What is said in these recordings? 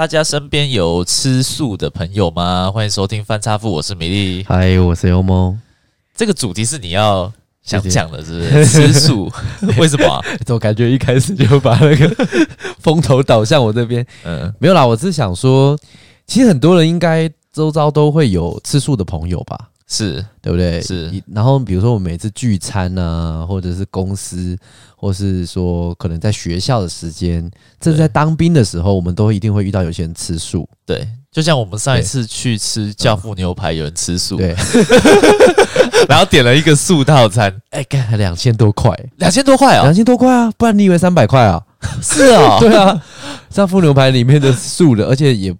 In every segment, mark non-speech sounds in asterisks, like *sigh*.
大家身边有吃素的朋友吗？欢迎收听翻差富，我是米粒。嗨，我是欧梦。这个主题是你要想讲的，是不是？吃素？*laughs* 为什么、啊？我感觉一开始就把那个 *laughs* 风头导向我这边。嗯，没有啦，我是想说，其实很多人应该周遭都会有吃素的朋友吧。是对不对？是。然后比如说我们每次聚餐啊，或者是公司，或是说可能在学校的时间，甚至在当兵的时候，我们都一定会遇到有些人吃素。对，就像我们上一次去吃教父牛排，有人吃素，对，*laughs* 然后点了一个素套餐，哎，干两千多块，两千多块啊，两千多块啊，不然你以为三百块啊？是啊，*laughs* 对啊，教父牛排里面的素的，而且也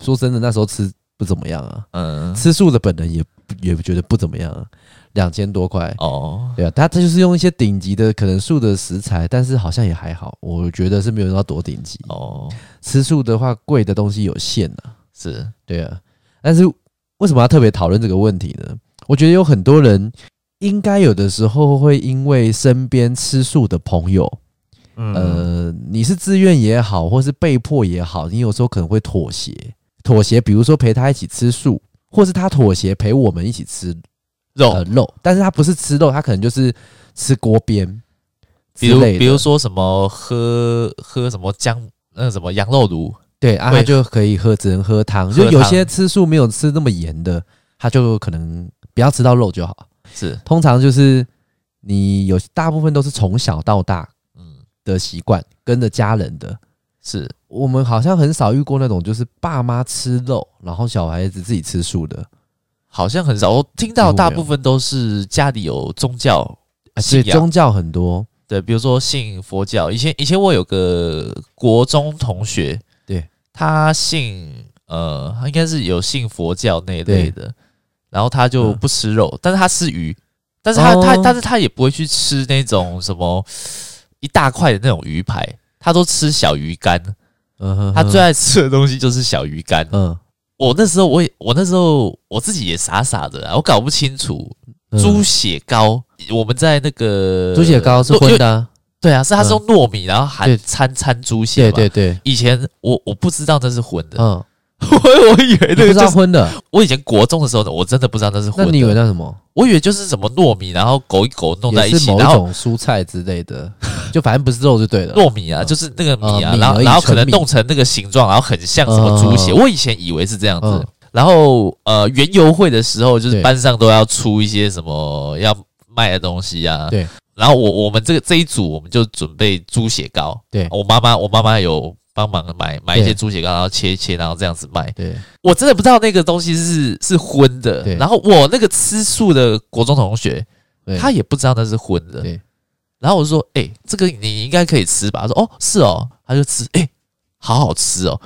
说真的，那时候吃不怎么样啊。嗯，吃素的本人也。也觉得不怎么样，两千多块哦，对啊，他他就是用一些顶级的可能素的食材，但是好像也还好，我觉得是没有到多顶级哦。吃素的话，贵的东西有限啊，是对啊。但是为什么要特别讨论这个问题呢？我觉得有很多人应该有的时候会因为身边吃素的朋友，嗯，呃，你是自愿也好，或是被迫也好，你有时候可能会妥协，妥协，比如说陪他一起吃素。或是他妥协陪我们一起吃肉、呃、肉，但是他不是吃肉，他可能就是吃锅边，比如比如说什么喝喝什么姜那个什么羊肉炉，对啊，他就可以喝，只能喝汤。就有些吃素没有吃那么严的，他就可能不要吃到肉就好。是，通常就是你有大部分都是从小到大嗯的习惯跟着家人的。是我们好像很少遇过那种，就是爸妈吃肉，然后小孩子自己吃素的，好像很少。我听到大部分都是家里有宗教信仰，对，宗教很多，对，比如说信佛教。以前以前我有个国中同学，对，他信呃，他应该是有信佛教那一类的，然后他就不吃肉，但是他吃鱼，但是他他但是他也不会去吃那种什么一大块的那种鱼排。他都吃小鱼干，嗯哼，他最爱 *laughs* 吃的东西。就是小鱼干。嗯，我那时候我也我那时候我自己也傻傻的，我搞不清楚猪血糕。我们在那个猪血糕是荤的，对啊，是他是用糯米，然后还掺掺猪血。对对对，以前我我不知道那是荤的，嗯，我 *laughs* 我以为那个是荤的。我以前国中的时候，我真的不知道那是荤的。那你以为那什么？我以为就是什么糯米，然后狗一狗弄在一起，然后蔬菜之类的。就反正不是肉就对了，糯米啊，就是那个米啊，然后然后可能弄成那个形状，然后很像什么猪血。我以前以为是这样子，然后呃，园游会的时候，就是班上都要出一些什么要卖的东西啊。对，然后我我们这个这一组，我们就准备猪血糕。对，我妈妈我妈妈有帮忙买买一些猪血糕，然后切一切，然后这样子卖。对，我真的不知道那个东西是是荤的。然后我那个吃素的国中同学，他也不知道那是荤的。对。然后我就说：“哎、欸，这个你应该可以吃吧？”他说：“哦，是哦。”他就吃，哎、欸，好好吃哦，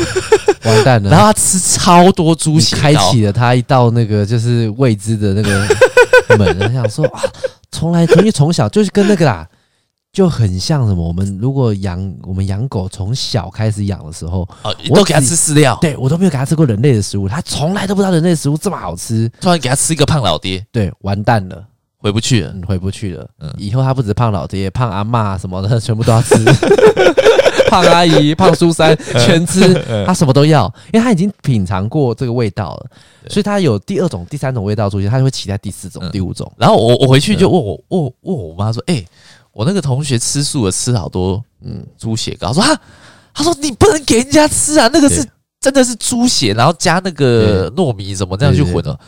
*laughs* 完蛋了。然后他吃超多猪血，开启了他一道那个就是未知的那个门。他想说啊，从来从从小就是跟那个啦，就很像什么？我们如果养我们养狗，从小开始养的时候，哦，我都给它吃饲料，对我都没有给它吃过人类的食物，它从来都不知道人类的食物这么好吃。突然给它吃一个胖老爹，对，完蛋了。回不去了，回不去了。嗯，以后它不止胖老爹、胖阿妈什么的，全部都要吃。胖阿姨、胖苏三 *laughs* 全吃，他什么都要，因为他已经品尝过这个味道了，所以他有第二种、第三种味道出现，他就会期待第四种、第五种。然后我我回去就问我问问我妈说：“哎，我那个同学吃素的吃好多，嗯，猪血糕。”说啊，他说你不能给人家吃啊，那个是真的是猪血，然后加那个糯米怎么这样去混了，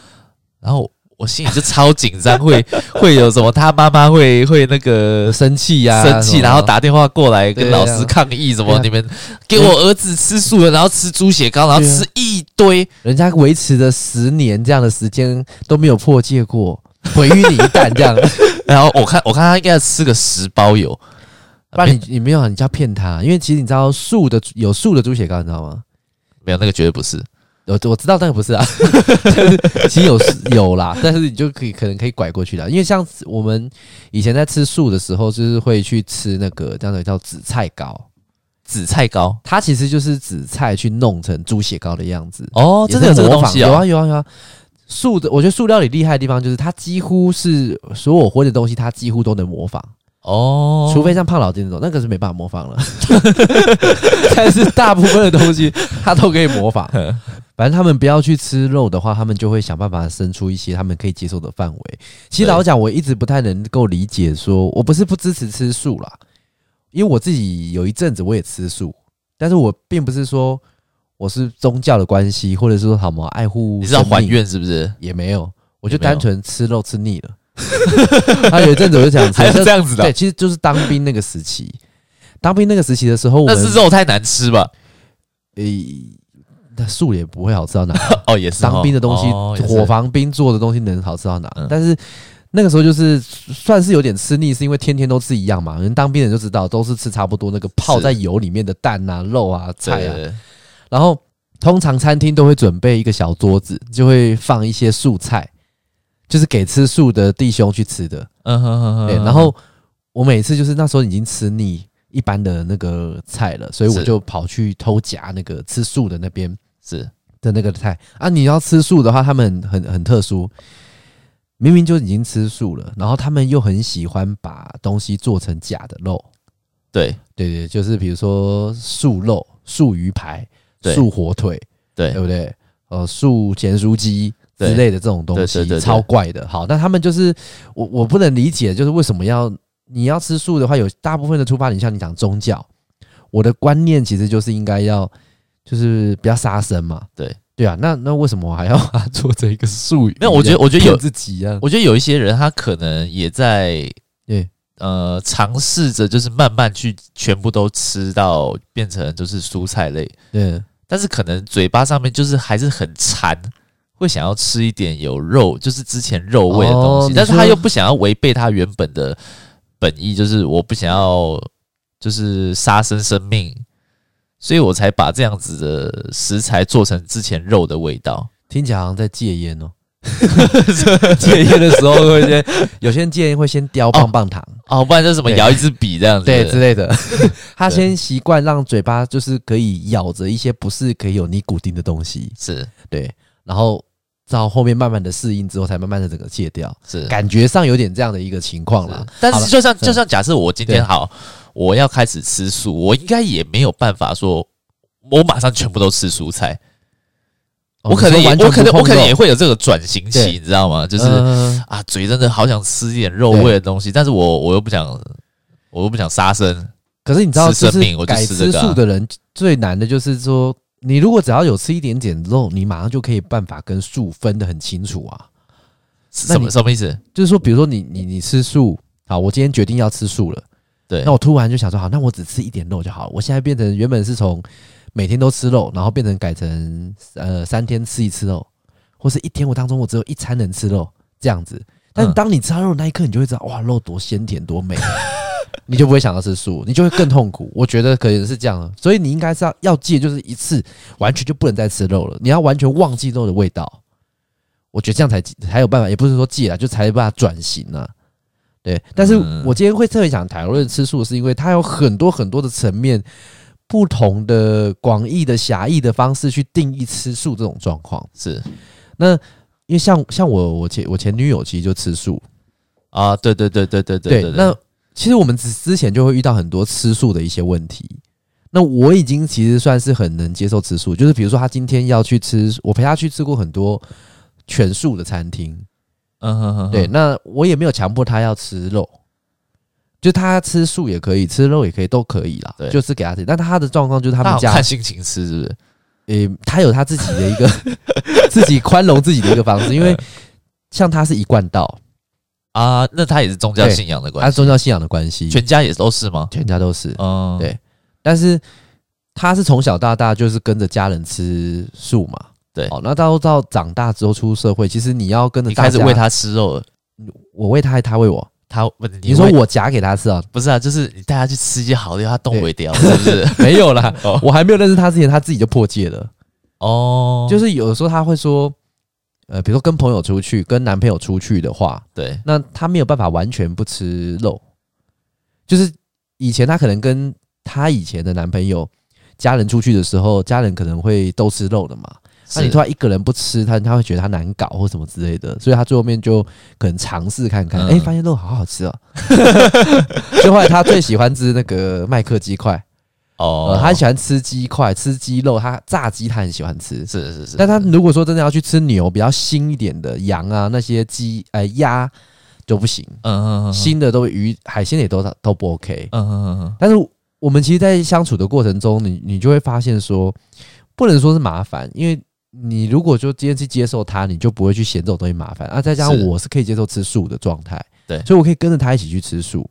然后。我心里就超紧张，会 *laughs* 会有什么？他妈妈会会那个生气呀，生气，然后打电话过来跟老师抗议，什么你们给我儿子吃素的，然后吃猪血糕，然后吃一堆，人家维持了十年这样的时间都没有破戒过，毁于你一旦这样。*laughs* 然后我看我看他应该要吃个十包有，不然你你没有，你就要骗他，因为其实你知道素的有素的猪血糕，你知道吗？没有，那个绝对不是。我我知道那个不是啊，*laughs* 其实有有啦，但是你就可以可能可以拐过去的，因为像我们以前在吃素的时候，就是会去吃那个这样的叫紫菜糕，紫菜糕？它其实就是紫菜去弄成猪血糕的样子。哦，真的有这个东西啊，有啊有啊有啊，素的我觉得塑料里厉害的地方就是它几乎是所有荤的东西，它几乎都能模仿哦，除非像胖老爹那种，那个是没办法模仿了。但是大部分的东西它都可以模仿。*laughs* 反正他们不要去吃肉的话，他们就会想办法生出一些他们可以接受的范围。其实老实讲，我一直不太能够理解說，说我不是不支持吃素啦，因为我自己有一阵子我也吃素，但是我并不是说我是宗教的关系，或者是说什么爱护，你知道还愿是不是？也没有，我就单纯吃肉吃腻了。他有一阵子我就想吃，*laughs* 还是这样子的。对，其实就是当兵那个时期，当兵那个时期的时候，那是肉太难吃吧？诶，那素也不会好吃到哪。*laughs* 哦，也是当兵的东西，伙房兵做的东西能好吃到哪？但是那个时候就是算是有点吃腻，是因为天天都吃一样嘛。人当兵人就知道，都是吃差不多那个泡在油里面的蛋啊、肉啊、菜啊。然后通常餐厅都会准备一个小桌子，就会放一些素菜。就是给吃素的弟兄去吃的，嗯哼哼哼。对，然后我每次就是那时候已经吃腻一般的那个菜了，所以我就跑去偷夹那个吃素的那边是的那个菜啊。你要吃素的话，他们很很特殊，明明就已经吃素了，然后他们又很喜欢把东西做成假的肉。对对对，就是比如说素肉、素鱼排、素火腿，对对不对？呃，素咸酥鸡。之类的这种东西超怪的。好，那他们就是我我不能理解，就是为什么要你要吃素的话，有大部分的出发点像你讲宗教，我的观念其实就是应该要就是不要杀生嘛。对对啊，那那为什么我还要 *laughs* 做这一个术语？没有，我觉得我觉得有自己啊，我觉得有一些人他可能也在对呃尝试着就是慢慢去全部都吃到变成就是蔬菜类，对，但是可能嘴巴上面就是还是很馋。会想要吃一点有肉，就是之前肉味的东西，哦、但是他又不想要违背他原本的本意，就是我不想要就是杀生生命，所以我才把这样子的食材做成之前肉的味道。听起来好像在戒烟哦，*laughs* 戒烟的时候会先有些人戒烟会先叼棒棒糖。哦，哦，不然就什么摇一支笔这样子对，对之类的。*laughs* 他先习惯让嘴巴就是可以咬着一些不是可以有尼古丁的东西，是。对，然后。到后面慢慢的适应之后，才慢慢的整个戒掉，是。感觉上有点这样的一个情况了。但是就像就像假设我今天好，我要开始吃素，我应该也没有办法说，我马上全部都吃蔬菜。我可能也我可能我可能也会有这个转型期，你知道吗？就是啊，嘴真的好想吃一点肉味的东西，但是我我又不想，我又不想杀生。可是你知道，就是改吃素的人最难的就是说。你如果只要有吃一点点肉，你马上就可以办法跟素分得很清楚啊。什么什么意思？就是说，比如说你你你吃素，好，我今天决定要吃素了，对，那我突然就想说，好，那我只吃一点肉就好了。我现在变成原本是从每天都吃肉，然后变成改成呃三天吃一次肉，或是一天我当中我只有一餐能吃肉这样子。但是当你吃到肉那一刻，你就会知道，哇，肉多鲜甜多美。*laughs* 你就不会想要吃素，你就会更痛苦。我觉得可能是这样，所以你应该是要要戒，就是一次完全就不能再吃肉了。你要完全忘记肉的味道，我觉得这样才才有办法。也不是说戒了，就才有办法转型呢。对，但是我今天会特别想谈论吃素，是因为它有很多很多的层面，不同的广义的狭义的方式去定义吃素这种状况。是，那因为像像我我前我前女友其实就吃素啊，对对对对对对对，那。其实我们之之前就会遇到很多吃素的一些问题。那我已经其实算是很能接受吃素，就是比如说他今天要去吃，我陪他去吃过很多全素的餐厅。嗯哼哼，对，那我也没有强迫他要吃肉，就他吃素也可以，吃肉也可以，都可以啦。对，就是给他吃。但他的状况就是他们家看心情吃，是不是？诶，他有他自己的一个 *laughs* 自己宽容自己的一个方式，因为像他是一贯道。啊，那他也是宗教信仰的关系，他宗教信仰的关系，全家也都是吗？全家都是，嗯，对。但是他是从小到大就是跟着家人吃素嘛，对。哦，那到到长大之后出社会，其实你要跟着开始喂他吃肉了，我喂他，还他喂我，他问你说我夹给他吃啊？不是啊，就是你带他去吃一些好的，他动不掉，*laughs* 是不是？*laughs* 没有啦，*laughs* 我还没有认识他之前，他自己就破戒了。哦，就是有的时候他会说。呃，比如说跟朋友出去，跟男朋友出去的话，对，那他没有办法完全不吃肉。就是以前他可能跟他以前的男朋友家人出去的时候，家人可能会都吃肉的嘛。那你突然一个人不吃，他他会觉得他难搞或什么之类的，所以他最后面就可能尝试看看，哎、嗯欸，发现肉好好吃哦。*laughs* 就后来他最喜欢吃那个麦克鸡块哦、呃，他喜欢吃鸡块、吃鸡肉，他炸鸡他很喜欢吃，是是是。但他如果说真的要去吃牛比较腥一点的羊啊，那些鸡呃鸭就不行，嗯嗯嗯，腥的都鱼海鲜也都都不 OK，嗯嗯嗯。但是我们其实，在相处的过程中，你你就会发现说，不能说是麻烦，因为。你如果就今天去接受他，你就不会去嫌这种东西麻烦啊。再加上我是可以接受吃素的状态，对，所以我可以跟着他一起去吃素。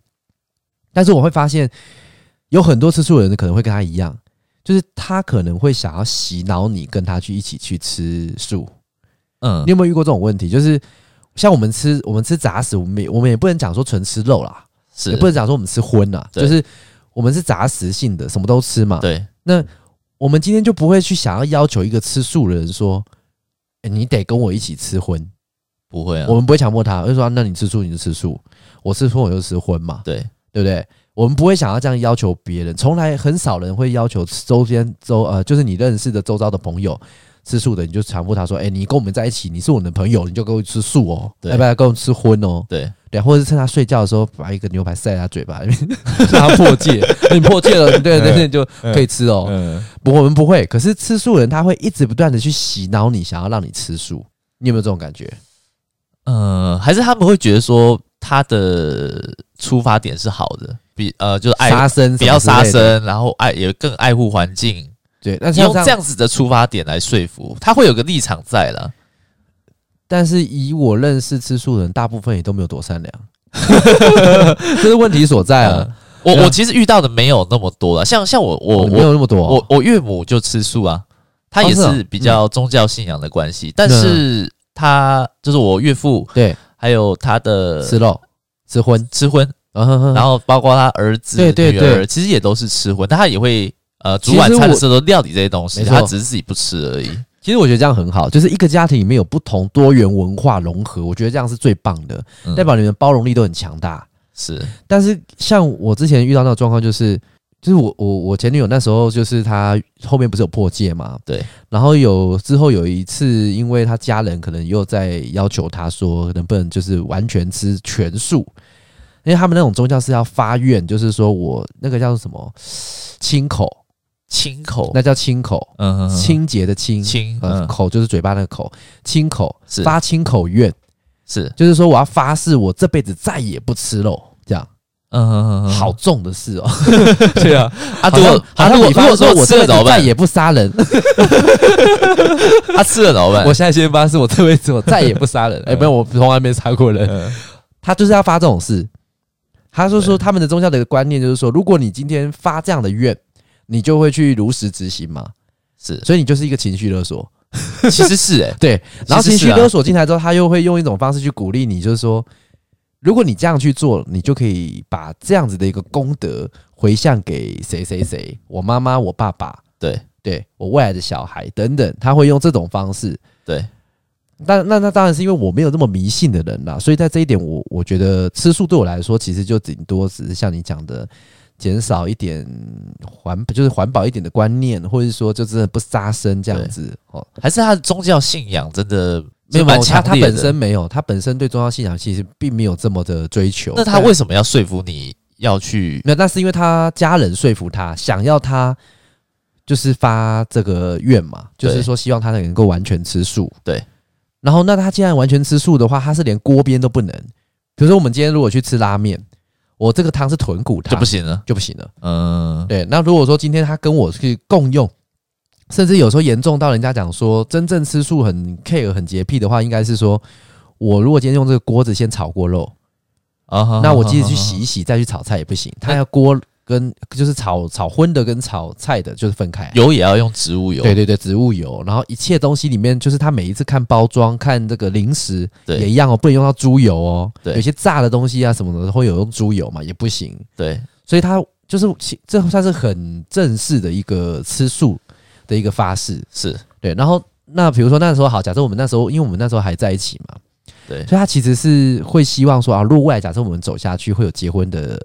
但是我会发现，有很多吃素的人可能会跟他一样，就是他可能会想要洗脑你，跟他去一起去吃素。嗯，你有没有遇过这种问题？就是像我们吃我们吃杂食，我们也我们也不能讲说纯吃肉啦，是也不能讲说我们吃荤啦，就是我们是杂食性的，什么都吃嘛。对，那。我们今天就不会去想要要求一个吃素的人说：“欸，你得跟我一起吃荤。”不会啊，我们不会强迫他，就说：“那你吃素你就吃素，我吃荤我就吃荤嘛。”对，对不对？我们不会想要这样要求别人，从来很少人会要求周边周呃，就是你认识的周遭的朋友。吃素的你就强迫他说：“哎、欸，你跟我们在一起，你是我的朋友，你就跟我吃素哦，要不要跟我吃荤哦？”对对，或者是趁他睡觉的时候，把一个牛排塞在他嘴巴里面，*laughs* 让他破戒。*laughs* 你破戒了，对 *laughs* 对对，就可以吃哦。嗯，不，我们不会。可是吃素人他会一直不断的去洗脑你，想要让你吃素。你有没有这种感觉？呃，还是他们会觉得说他的出发点是好的，比呃就是爱杀生，不要杀生，然后爱也更爱护环境。对，那用这样子的出发点来说服他，会有个立场在了。但是以我认识吃素的人，大部分也都没有多善良，*laughs* 这是问题所在了。我我其实遇到的没有那么多了，像像我我没有那么多，我我岳母就吃素啊，她也是比较宗教信仰的关系，但是她就是我岳父对，还有他的吃肉吃荤。吃荤，然后包括他儿子女儿，其实也都是吃荤，但他也会。呃，煮晚餐的时候都料理这些东西，他只是自己不吃而已。其实我觉得这样很好，就是一个家庭里面有不同多元文化融合，我觉得这样是最棒的，代表你们包容力都很强大。是，但是像我之前遇到那种状况，就是就是我我我前女友那时候就是她后面不是有破戒嘛？对。然后有之后有一次，因为她家人可能又在要求她说，能不能就是完全吃全素？因为他们那种宗教是要发愿，就是说我那个叫做什么清口。清口，那叫清口，嗯，清洁的清，清，呃，口就是嘴巴那个口，清口是。发清口愿，是，就是说我要发誓，我这辈子再也不吃肉，这样，嗯嗯嗯，好重的事哦，*laughs* 对啊，*laughs* 啊，如果啊，如果如果说我这辈子再也不杀人，他 *laughs* 吃了怎么办？我现在先发誓，我这辈子我再也不杀人，哎，没有，我从来没杀过人，他就是要发这种事，他说说他们的宗教的一个观念就是说，如果你今天发这样的愿。你就会去如实执行嘛？是，所以你就是一个情绪勒索，*laughs* 其实是哎、欸，*laughs* 对。然后情绪勒索进来之后，他又会用一种方式去鼓励你，就是说，如果你这样去做，你就可以把这样子的一个功德回向给谁谁谁，我妈妈、我爸爸，对对，我未来的小孩等等，他会用这种方式。对，但那那当然是因为我没有那么迷信的人啦，所以在这一点，我我觉得吃素对我来说，其实就顶多只是像你讲的。减少一点环，就是环保一点的观念，或者是说，就真的不杀生这样子哦？还是他的宗教信仰真的没有蛮强烈的？他他本身没有，他本身对宗教信仰其实并没有这么的追求。那他为什么要说服你要去？那那是因为他家人说服他，想要他就是发这个愿嘛，就是说希望他能够完全吃素。对。然后，那他既然完全吃素的话，他是连锅边都不能。比如说，我们今天如果去吃拉面。我这个汤是豚骨汤，就不行了，就不行了。嗯，对。那如果说今天他跟我去共用，甚至有时候严重到人家讲说，真正吃素很 care 很洁癖的话，应该是说，我如果今天用这个锅子先炒过肉啊，那我接着去洗一洗再去炒菜也不行，他要锅。跟就是炒炒荤的跟炒菜的，就是分开。油也要用植物油。对对对，植物油。然后一切东西里面，就是他每一次看包装、看这个零食，也一样哦，不能用到猪油哦。对，有些炸的东西啊什么的会有用猪油嘛，也不行。对，所以他就是这算是很正式的一个吃素的一个发誓。是对。然后那比如说那时候好，假设我们那时候，因为我们那时候还在一起嘛，对，所以他其实是会希望说啊，如果未来假设我们走下去会有结婚的。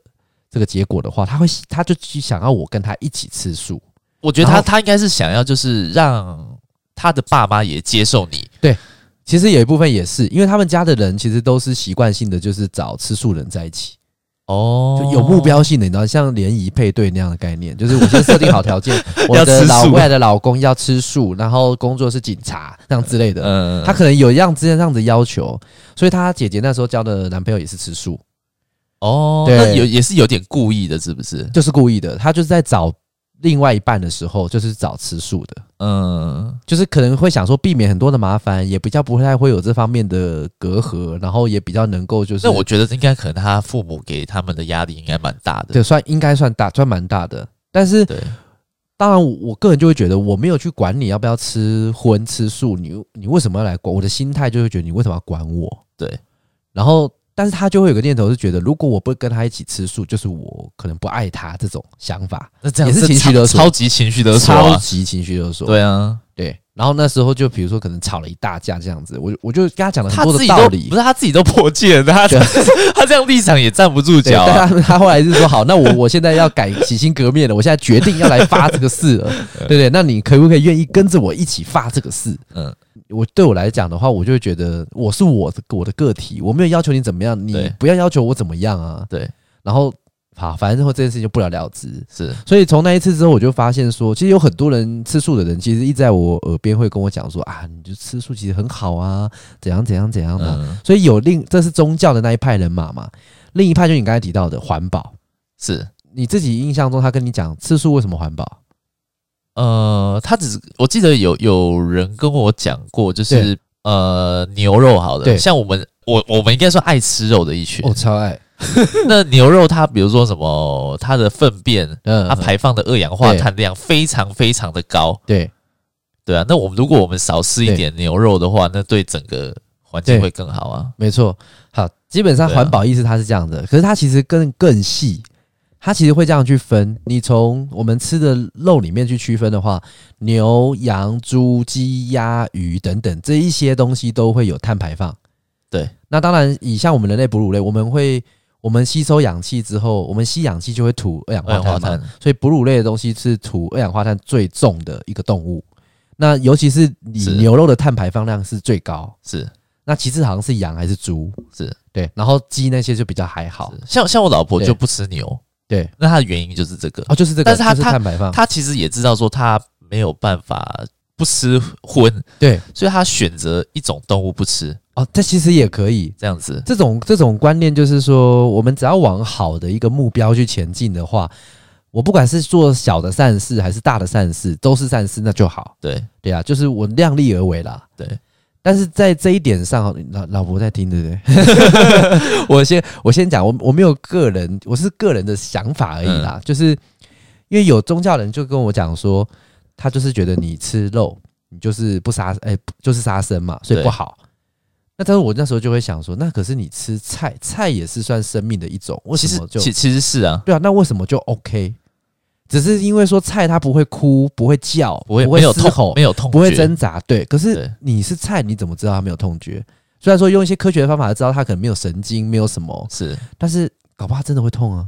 这个结果的话，他会，他就去想要我跟他一起吃素。我觉得他他应该是想要，就是让他的爸妈也接受你。对，其实有一部分也是，因为他们家的人其实都是习惯性的，就是找吃素人在一起。哦，就有目标性的，你知道，像联谊配对那样的概念，就是我先设定好条件，*laughs* 我的老未来的老公要吃素，然后工作是警察这样之类的。嗯，他可能有一样之前这样子要求，所以他姐姐那时候交的男朋友也是吃素。哦，那，有也是有点故意的，是不是？就是故意的，他就是在找。另外一半的时候，就是找吃素的，嗯，就是可能会想说避免很多的麻烦，也比较不太会有这方面的隔阂，然后也比较能够就是。那我觉得应该可能他父母给他们的压力应该蛮大的，对，算应该算大，算蛮大的。但是，对，当然我个人就会觉得我没有去管你要不要吃荤吃素，你你为什么要来管？我的心态就会觉得你为什么要管我？对，然后。但是他就会有个念头，是觉得如果我不跟他一起吃素，就是我可能不爱他这种想法。那这样也是情绪勒索，超级情绪勒索，超级情绪勒索。对啊，对。然后那时候就比如说可能吵了一大架这样子，我我就跟他讲了很多的道理，不是他自己都破戒了，他 *laughs* 他这样立场也站不住脚。他他后来是说好，那我我现在要改洗心革面了，我现在决定要来发这个誓了，对不对？那你可不可以愿意跟着我一起发这个誓？嗯。我对我来讲的话，我就会觉得我是我的我的个体，我没有要求你怎么样，你不要要求我怎么样啊。对，然后好，反正之后这件事情就不了了之。是，所以从那一次之后，我就发现说，其实有很多人吃素的人，其实一直在我耳边会跟我讲说啊，你就吃素其实很好啊，怎样怎样怎样的。嗯、所以有另这是宗教的那一派人马嘛，另一派就你刚才提到的环保，是你自己印象中他跟你讲吃素为什么环保？呃，他只是我记得有有人跟我讲过，就是呃牛肉好了，对，像我们我我们应该算爱吃肉的一群，我超爱。*laughs* 那牛肉它比如说什么，它的粪便，嗯，它排放的二氧化碳量非常非常的高，对。对啊。那我们如果我们少吃一点牛肉的话，那对整个环境会更好啊。没错，好，基本上环保意识它是这样的，可是它其实更更细。它其实会这样去分，你从我们吃的肉里面去区分的话，牛、羊、猪、鸡、鸭、鱼等等这一些东西都会有碳排放。对，那当然，以像我们人类哺乳类，我们会我们吸收氧气之后，我们吸氧气就会吐二氧化碳嘛，所以哺乳类的东西是吐二氧化碳最重的一个动物。那尤其是以牛肉的碳排放量是最高，是。那其次好像是羊还是猪？是对，然后鸡那些就比较还好，像像我老婆就不吃牛。对，那他的原因就是这个哦，就是这个。但是它碳排放，他其实也知道说他没有办法不吃荤，对，所以他选择一种动物不吃哦。这其实也可以这样子。这种这种观念就是说，我们只要往好的一个目标去前进的话，我不管是做小的善事还是大的善事，都是善事，那就好。对对啊，就是我量力而为啦。对。但是在这一点上，老老婆在听，对不对？*laughs* 我先我先讲，我我没有个人，我是个人的想法而已啦。嗯、就是因为有宗教人就跟我讲说，他就是觉得你吃肉，你就是不杀，哎、欸，就是杀生嘛，所以不好。那但是我那时候就会想说，那可是你吃菜，菜也是算生命的一种，为什么就其实其其实是啊，对啊，那为什么就 OK？只是因为说菜它不会哭，不会叫，不会不会嘶吼，没有痛，不会挣扎。对，可是你是菜，你怎么知道它没有痛觉？虽然说用一些科学的方法知道它可能没有神经，没有什么是，但是搞不好它真的会痛啊！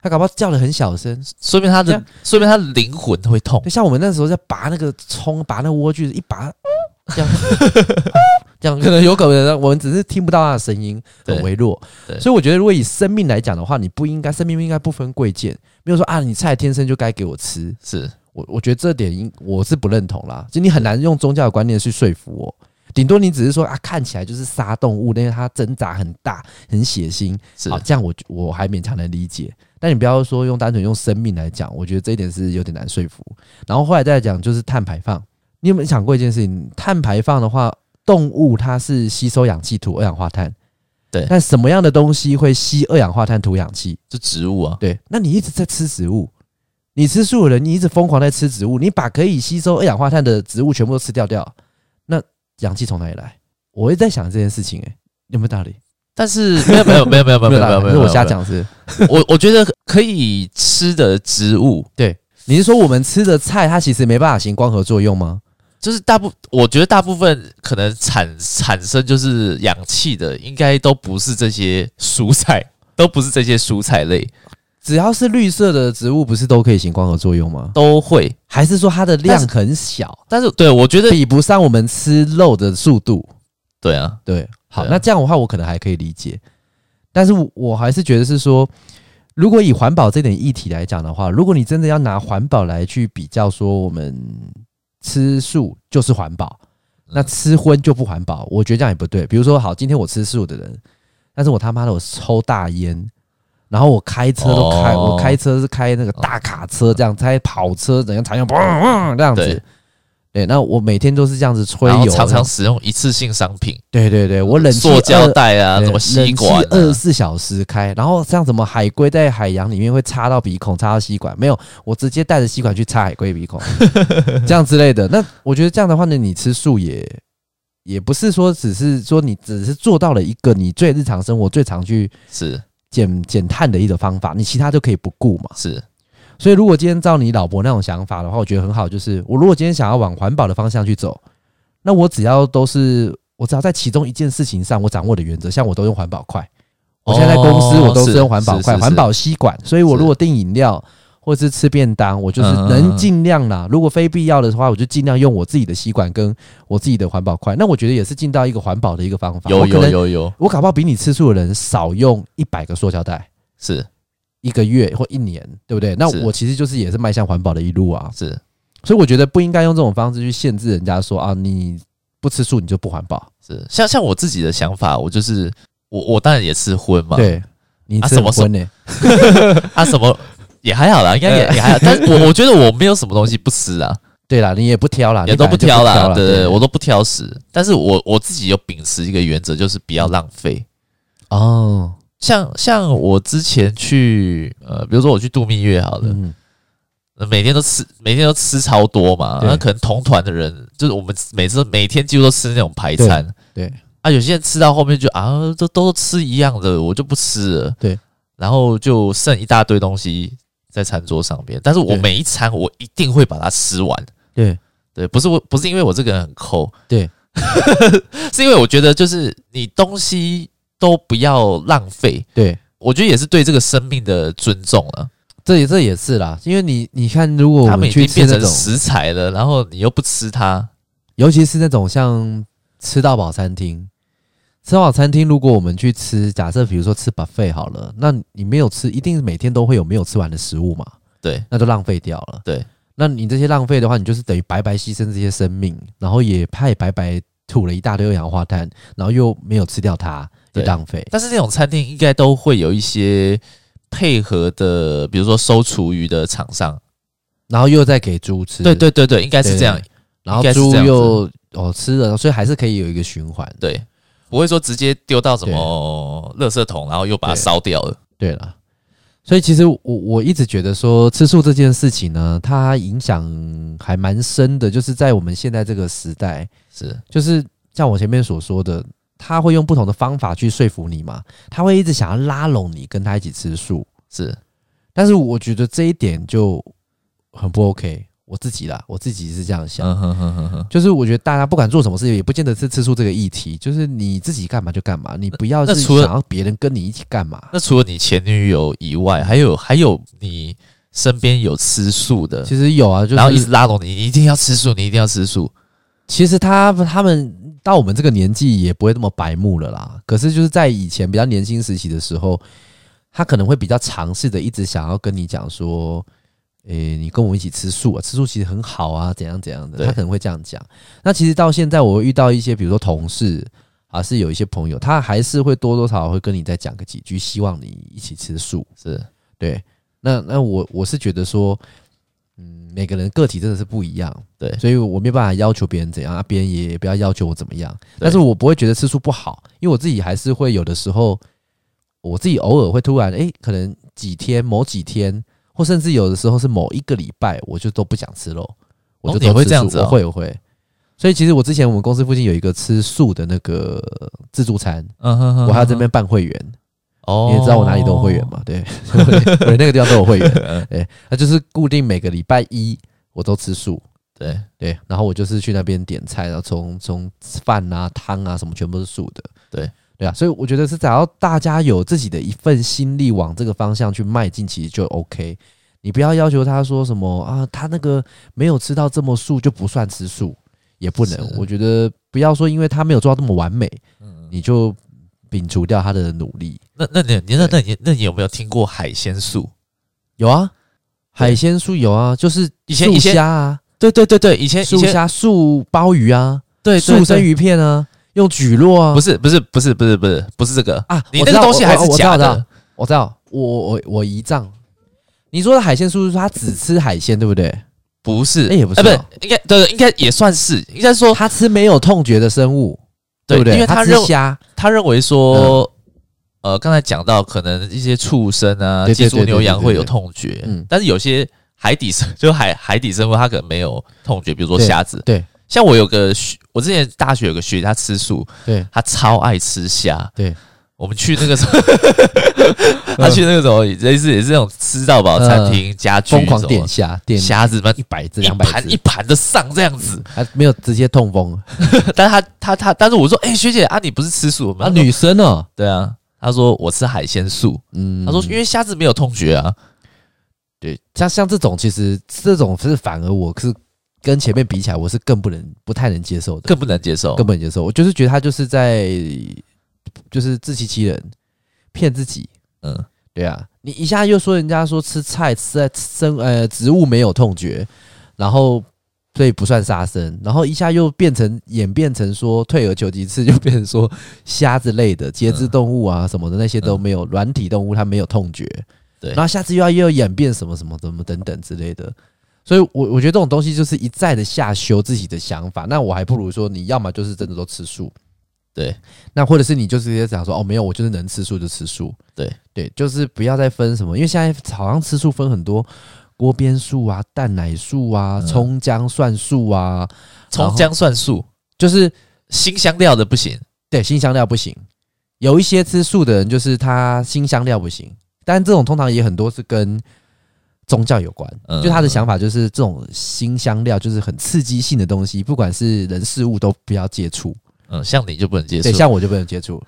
它搞不好叫的很小声，说明它的，说明它的灵魂会痛。像我们那时候在拔那个葱，拔那个莴苣，一拔 *laughs* 这样。这样可能有可能，我们只是听不到他的声音，很微弱。所以我觉得，如果以生命来讲的话，你不应该生命不应该不分贵贱，没有说啊，你菜天生就该给我吃。是我我觉得这点应我是不认同啦。就你很难用宗教的观念去说服我，顶多你只是说啊，看起来就是杀动物，因为它挣扎很大，很血腥。是啊，这样我我还勉强能理解。但你不要说用单纯用生命来讲，我觉得这一点是有点难说服。然后后来再讲就是碳排放，你有没有想过一件事情？碳排放的话。动物它是吸收氧气吐二氧化碳，对。但什么样的东西会吸二氧化碳吐氧气？是植物啊。对。那你一直在吃植物，你吃素的人，你一直疯狂在吃植物，你把可以吸收二氧化碳的植物全部都吃掉掉，那氧气从哪里来？我也在想这件事情，诶，有没有道理？但是没有没有没有没有没有没有没有，没有，我瞎讲是。我我觉得可以吃的植物，对。你是说我们吃的菜，它其实没办法行光合作用吗？就是大部，我觉得大部分可能产产生就是氧气的，应该都不是这些蔬菜，都不是这些蔬菜类。只要是绿色的植物，不是都可以行光合作用吗？都会，还是说它的量很小？但是，但是对我觉得比不上我们吃肉的速度。对啊，对，好，那这样的话我可能还可以理解，但是我还是觉得是说，如果以环保这点议题来讲的话，如果你真的要拿环保来去比较，说我们吃素就是环保，那吃荤就不环保，我觉得这样也不对。比如说，好，今天我吃素的人，但是我他妈的我抽大烟。然后我开车都开，我开车是开那个大卡车，这样开跑车，怎样才用嘣嘣这样子？对，那我每天都是这样子吹油，常常使用一次性商品。对对对，我冷气塑胶袋啊，什么吸管，二十四小时开。然后像什么海龟在海洋里面会插到鼻孔，插到吸管，没有，我直接带着吸管去插海龟鼻孔，*laughs* 这样之类的。那我觉得这样的话呢，你吃素也也不是说只是说你只是做到了一个你最日常生活最常去是。减减碳的一个方法，你其他就可以不顾嘛。是，所以如果今天照你老婆那种想法的话，我觉得很好。就是我如果今天想要往环保的方向去走，那我只要都是我只要在其中一件事情上我掌握的原则，像我都用环保筷。我现在在公司我都是用环保筷、环保吸管，所以我如果订饮料。或是吃便当，我就是能尽量啦。如果非必要的话，我就尽量用我自己的吸管跟我自己的环保筷。那我觉得也是尽到一个环保的一个方法。有有有有，我搞不好比你吃素的人少用一百个塑胶袋，是一个月或一年，对不对？那我其实就是也是迈向环保的一路啊。是，所以我觉得不应该用这种方式去限制人家说啊，你不吃素你就不环保。是，像像我自己的想法，我就是我我当然也吃荤嘛。对，你吃什么荤呢？*laughs* 啊什么？也还好啦，应该也 *laughs* 也还好，但是我我觉得我没有什么东西不吃啊。对啦，你也不挑啦，也都不挑啦，对对，对，我都不挑食。但是我我自己有秉持一个原则，就是不要浪费。哦，像像我之前去呃，比如说我去度蜜月好了，嗯，每天都吃，每天都吃超多嘛。那可能同团的人，就是我们每次每天几乎都吃那种排餐。对，对啊，有些人吃到后面就啊，都都吃一样的，我就不吃了。对，然后就剩一大堆东西。在餐桌上边，但是我每一餐我一定会把它吃完。对对，不是我，不是因为我这个人很抠，对，*laughs* 是因为我觉得就是你东西都不要浪费。对，我觉得也是对这个生命的尊重了。这也这也是啦，因为你你看，如果我们去吃那种食材了，然后你又不吃它，尤其是那种像吃到饱餐厅。吃饱餐厅，如果我们去吃，假设比如说吃 buffet 好了，那你没有吃，一定是每天都会有没有吃完的食物嘛？对，那就浪费掉了。对，那你这些浪费的话，你就是等于白白牺牲这些生命，然后也怕也白白吐了一大堆二氧化碳，然后又没有吃掉它，就浪费。但是这种餐厅应该都会有一些配合的，比如说收厨余的厂商，然后又再给猪吃。对对对对，应该是这样。然后猪又哦吃了，所以还是可以有一个循环。对。不会说直接丢到什么垃圾桶，然后又把它烧掉了。对了，所以其实我我一直觉得说吃素这件事情呢，它影响还蛮深的。就是在我们现在这个时代，是就是像我前面所说的，他会用不同的方法去说服你嘛，他会一直想要拉拢你跟他一起吃素。是，但是我觉得这一点就很不 OK。我自己啦，我自己是这样想，就是我觉得大家不管做什么事情，也不见得是吃素这个议题，就是你自己干嘛就干嘛，你不要是想要别人跟你一起干嘛。那除了你前女友以外，还有还有你身边有吃素的，其实有啊，就是、然后一直拉拢你，你一定要吃素，你一定要吃素。其实他他们到我们这个年纪也不会那么白目了啦。可是就是在以前比较年轻时期的时候，他可能会比较尝试的，一直想要跟你讲说。诶、欸，你跟我一起吃素啊？吃素其实很好啊，怎样怎样的？他可能会这样讲。那其实到现在，我会遇到一些，比如说同事啊，是有一些朋友，他还是会多多少少会跟你再讲个几句，希望你一起吃素。是对。那那我我是觉得说，嗯，每个人个体真的是不一样，对，所以我没有办法要求别人怎样啊，别人也不要要求我怎么样。但是我不会觉得吃素不好，因为我自己还是会有的时候，我自己偶尔会突然哎、欸，可能几天某几天。或甚至有的时候是某一个礼拜，我就都不想吃肉，我就都吃素。会这样子，我会我会。所以其实我之前我们公司附近有一个吃素的那个自助餐，嗯哼哼，我还在这边办会员。哦，你也知道我哪里都有会员嘛？对，*laughs* 对，那个地方都有会员。*laughs* 对，那就是固定每个礼拜一我都吃素。对对，然后我就是去那边点菜，然后从从饭啊汤啊什么全部是素的。对对啊，所以我觉得是只要大家有自己的一份心力往这个方向去迈进，其实就 OK。你不要要求他说什么啊，他那个没有吃到这么素就不算吃素，也不能。我觉得不要说因为他没有做到这么完美，你就摒除掉他的努力。那那你你那那你那你有没有听过海鲜素？有啊，海鲜素有啊，就是以前以前虾啊，对对对对，以前素虾、素鲍鱼啊，对，素生鱼片啊。用蒟蒻啊？不是不是不是不是不是不是这个啊！你那个东西还是假的。我知道，我我我姨丈，你说的海鲜素是说他只吃海鲜，对不对？不是，那也不是，不是，应该对，应该也算是，应该说他吃没有痛觉的生物，对不对？因为他认虾，他认为说，呃，刚才讲到可能一些畜生啊，接触、牛、羊会有痛觉，嗯，但是有些海底生 *laughs* 就海海底生物，它可能没有痛觉，比如说虾子，对。像我有个学，我之前大学有个学姐，他吃素，对，他超爱吃虾，对。我们去那个时候，他去那个什么，类似也是那种吃到饱餐厅，家具疯狂点虾，点虾子嘛，一百只、两百盘一盘的上这样子，还没有直接痛风。*laughs* 但是他他他，但是我说，哎，学姐啊，你不是吃素吗？啊，女生哦，对啊，他说我吃海鲜素，嗯，他说因为虾子没有痛觉啊，对，像像这种其实这种是反而我是。跟前面比起来，我是更不能、不太能接受的，更不能接受，更不能接受。我就是觉得他就是在，就是自欺欺人，骗自己。嗯，对啊，你一下又说人家说吃菜吃在生呃植物没有痛觉，然后所以不算杀生，然后一下又变成演变成说退而求其次，就变成说虾之类的节肢动物啊什么的那些都没有软体动物，它没有痛觉。对，然后下次又要又要演变什么什么什么等等之类的。所以，我我觉得这种东西就是一再的下修自己的想法。那我还不如说，你要么就是真的都吃素，对。那或者是你就直接讲说，哦，没有，我就是能吃素就吃素，对对，就是不要再分什么，因为现在好像吃素分很多，锅边素啊、蛋奶素啊、葱姜蒜素啊，葱姜蒜素就是新香料的不行，对，新香料不行。有一些吃素的人，就是他新香料不行，但这种通常也很多是跟。宗教有关，就他的想法就是这种新香料就是很刺激性的东西，不管是人事物都不要接触。嗯，像你就不能接触，对，像我就不能接触。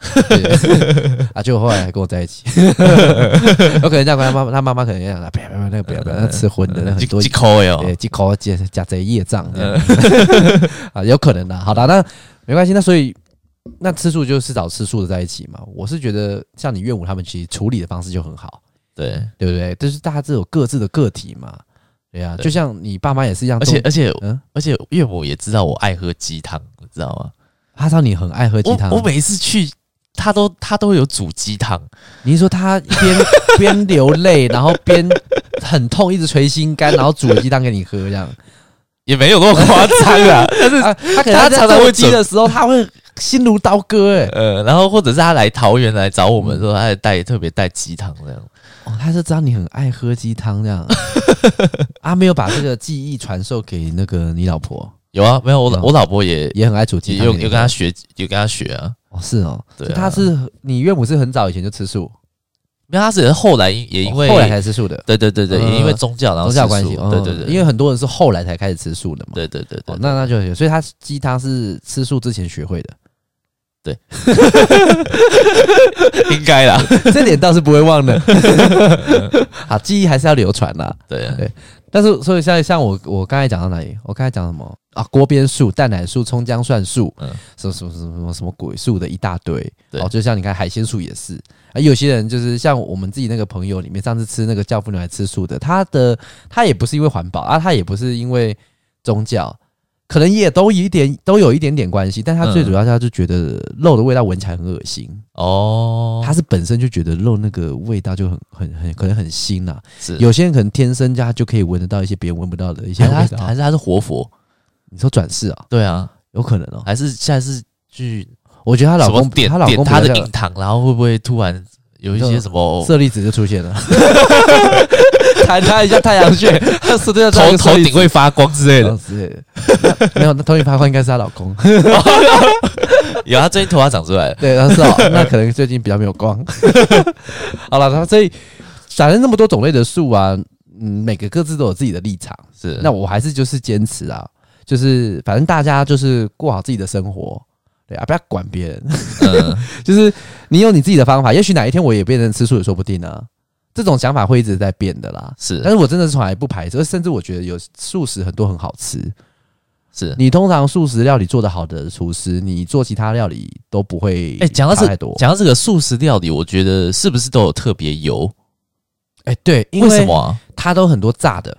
*laughs* 啊，就后来还跟我在一起，*laughs* 有可能这样，他妈妈他妈妈可能要讲，不要不要那个不要不要吃荤的，那很多几口哟，对，忌口加加这业障 *laughs* 啊，有可能的。好的，那没关系，那所以那吃素就是找吃素的在一起嘛。我是觉得像你岳母他们其实处理的方式就很好。对对不对？就是大家都有各自的个体嘛，对呀、啊。就像你爸妈也是一样，而且而且嗯，而且岳母也知道我爱喝鸡汤，你知道吗？他知道你很爱喝鸡汤。我每一次去，他都他都有煮鸡汤。你说他边 *laughs* 边流泪，然后边很痛，一直捶心肝，然后煮鸡汤给你喝，这样也没有那么夸张啊。*laughs* 但是他可能他常常会鸡的时候，他会心如刀割哎。呃，然后或者是他来桃园来找我们的时候，他还带特别带鸡汤这样。哦，他是知道你很爱喝鸡汤这样，*laughs* 啊，没有把这个记忆传授给那个你老婆？有啊，没有，我老我老婆也也很爱煮鸡汤，有有跟他学，有跟他学啊。哦，是哦，对，他是你岳母是很早以前就吃素，没有，他是后来也因为后来才吃素的，对对对对，也因为宗教然后宗教关系，对对对，因为很多人是后来才开始吃素的嘛，对对对对，那那就有，所以他鸡汤是吃素之前学会的。对，*laughs* 应该啦，*laughs* 这点倒是不会忘的。*laughs* 好，记忆还是要流传啦。对啊，对。但是，所以像像我，我刚才讲到哪里？我刚才讲什么啊？锅边素、蛋奶素、葱姜蒜素，嗯，什么什么什么什么什么鬼素的一大堆。哦，就像你看海鲜素也是啊。有些人就是像我们自己那个朋友里面，上次吃那个教父牛奶吃素的，他的他也不是因为环保啊，他也不是因为宗教。可能也都有一点，都有一点点关系，但他最主要他就觉得肉的味道闻起来很恶心哦。他是本身就觉得肉那个味道就很很很可能很腥呐。是有些人可能天生家就可以闻得到一些别人闻不到的一些味道，还是他，还是他是活佛？你说转世啊？对啊，有可能哦。还是现在是去？我觉得她老公点她老公他的印堂，然后会不会突然有一些什么色粒子就出现了？*laughs* 弹他一下太阳穴，他头头顶会发光之类的之类的。没有，那头顶发光应该是她老公。*laughs* 有，他最近头发长出来了。对，他是哦，那可能最近比较没有光。*laughs* 好了，他所以反正那么多种类的树啊，嗯，每个各自都有自己的立场。是，那我还是就是坚持啊，就是反正大家就是过好自己的生活。对啊，不要管别人，嗯、*laughs* 就是你有你自己的方法。也许哪一天我也变成吃素也说不定呢、啊。这种想法会一直在变的啦。是，但是我真的是从来不排斥，甚至我觉得有素食很多很好吃。是你通常素食料理做得好的厨师，你做其他料理都不会。哎，讲到这，讲到这个素食料理，我觉得是不是都有特别油？哎，对，因为什么？它都很多炸的，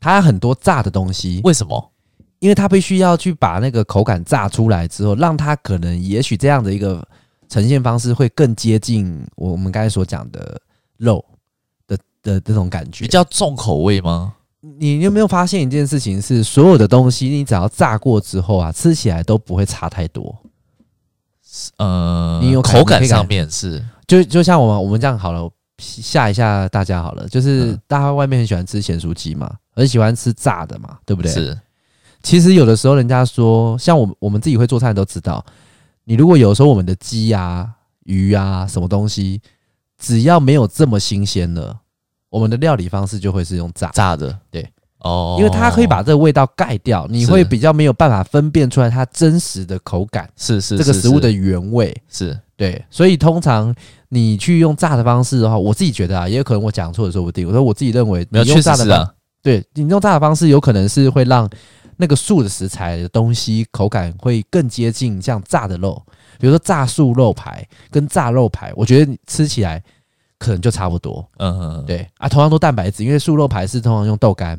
它很多炸的东西。为什么？因为它必须要去把那个口感炸出来之后，让它可能也许这样的一个呈现方式会更接近我们刚才所讲的肉的的这种感觉，比较重口味吗？你有没有发现一件事情是，所有的东西你只要炸过之后啊，吃起来都不会差太多。呃，你有口感上面是，就就像我们我们这样好了，吓一下大家好了，就是大家外面很喜欢吃咸酥鸡嘛，很喜欢吃炸的嘛，对不对？是。其实有的时候人家说，像我们我们自己会做菜都知道，你如果有时候我们的鸡啊、鱼啊什么东西，只要没有这么新鲜了。我们的料理方式就会是用炸炸的，对。哦，因为它可以把这个味道盖掉，你会比较没有办法分辨出来它真实的口感，是是这个食物的原味，是。对，所以通常你去用炸的方式的话，我自己觉得啊，也有可能我讲错了说不定，我说我自己认为你用炸的方式，对你用炸的方式有可能是会让那个素的食材的东西口感会更接近像炸的肉，比如说炸素肉排跟炸肉排，我觉得你吃起来。可能就差不多，嗯嗯，对啊，同样都蛋白质，因为素肉排是通常用豆干，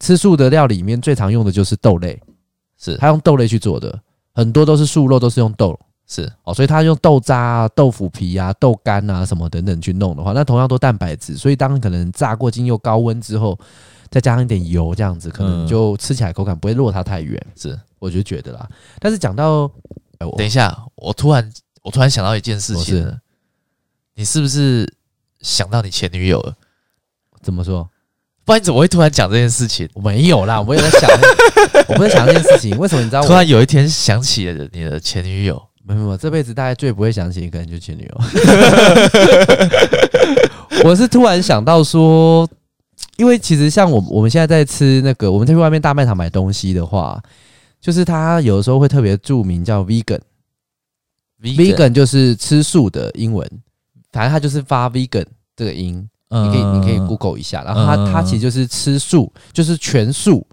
吃素的料里面最常用的就是豆类，是。它用豆类去做的，很多都是素肉都是用豆，是。哦，所以他用豆渣啊、豆腐皮啊、豆干啊什么等等去弄的话，那同样都蛋白质，所以当可能炸过经又高温之后，再加上一点油这样子，可能就吃起来口感不会落差太远，是我就觉得啦。但是讲到，等一下，我突然我突然想到一件事情。你是不是想到你前女友了？怎么说？不然你怎么会突然讲这件事情？我没有啦，我没有在想，*laughs* 我不是想这件事情。为什么你知道我？突然有一天想起了你的前女友？没有没有，这辈子大概最不会想起一个人就是前女友。我是突然想到说，因为其实像我我们现在在吃那个，我们在外面大卖场买东西的话，就是他有的时候会特别注明叫 vegan。vegan 就是吃素的英文，反正它就是发 vegan 这个音，你可以你可以 Google 一下。然后它它其实就是吃素，就是全素。